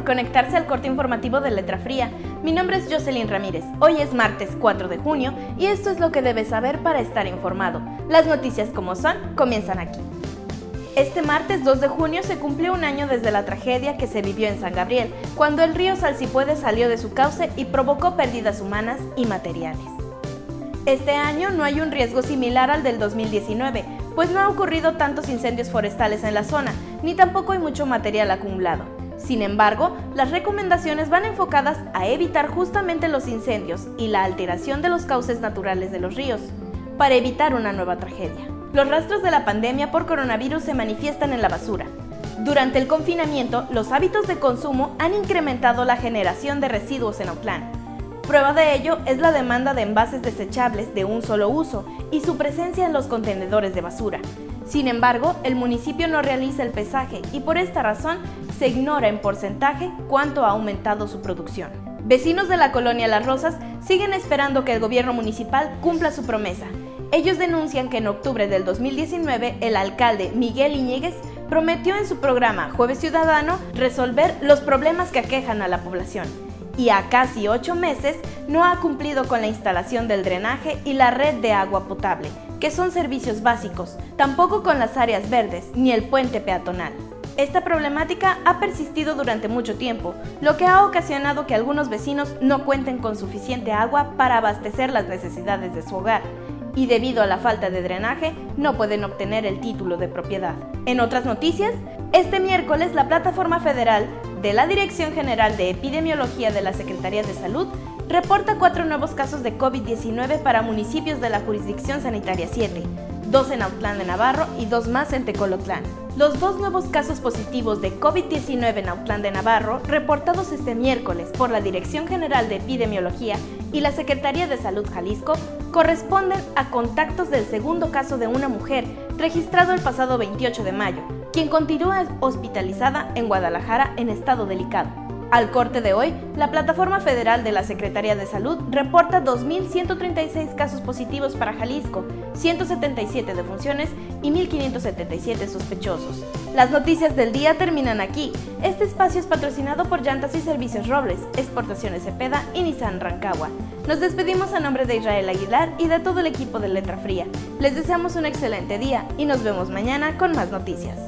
por conectarse al corte informativo de Letra Fría. Mi nombre es Jocelyn Ramírez. Hoy es martes 4 de junio y esto es lo que debes saber para estar informado. Las noticias como son comienzan aquí. Este martes 2 de junio se cumplió un año desde la tragedia que se vivió en San Gabriel, cuando el río Salcipuede salió de su cauce y provocó pérdidas humanas y materiales. Este año no hay un riesgo similar al del 2019, pues no ha ocurrido tantos incendios forestales en la zona, ni tampoco hay mucho material acumulado. Sin embargo, las recomendaciones van enfocadas a evitar justamente los incendios y la alteración de los cauces naturales de los ríos, para evitar una nueva tragedia. Los rastros de la pandemia por coronavirus se manifiestan en la basura. Durante el confinamiento, los hábitos de consumo han incrementado la generación de residuos en Autlán, Prueba de ello es la demanda de envases desechables de un solo uso y su presencia en los contenedores de basura. Sin embargo, el municipio no realiza el pesaje y por esta razón se ignora en porcentaje cuánto ha aumentado su producción. Vecinos de la colonia Las Rosas siguen esperando que el gobierno municipal cumpla su promesa. Ellos denuncian que en octubre del 2019 el alcalde Miguel Iñiguez prometió en su programa Jueves Ciudadano resolver los problemas que aquejan a la población y a casi ocho meses no ha cumplido con la instalación del drenaje y la red de agua potable, que son servicios básicos, tampoco con las áreas verdes ni el puente peatonal. Esta problemática ha persistido durante mucho tiempo, lo que ha ocasionado que algunos vecinos no cuenten con suficiente agua para abastecer las necesidades de su hogar y debido a la falta de drenaje no pueden obtener el título de propiedad. En otras noticias, este miércoles la Plataforma Federal de la Dirección General de Epidemiología de la Secretaría de Salud reporta cuatro nuevos casos de COVID-19 para municipios de la jurisdicción sanitaria 7, dos en Autlán de Navarro y dos más en Tecolotlán. Los dos nuevos casos positivos de COVID-19 en Autlán de Navarro, reportados este miércoles por la Dirección General de Epidemiología y la Secretaría de Salud Jalisco, corresponden a contactos del segundo caso de una mujer registrado el pasado 28 de mayo, quien continúa hospitalizada en Guadalajara en estado delicado. Al corte de hoy, la Plataforma Federal de la Secretaría de Salud reporta 2.136 casos positivos para Jalisco, 177 defunciones y 1.577 sospechosos. Las noticias del día terminan aquí. Este espacio es patrocinado por Llantas y Servicios Robles, Exportaciones Cepeda y Nissan Rancagua. Nos despedimos a nombre de Israel Aguilar y de todo el equipo de Letra Fría. Les deseamos un excelente día y nos vemos mañana con más noticias.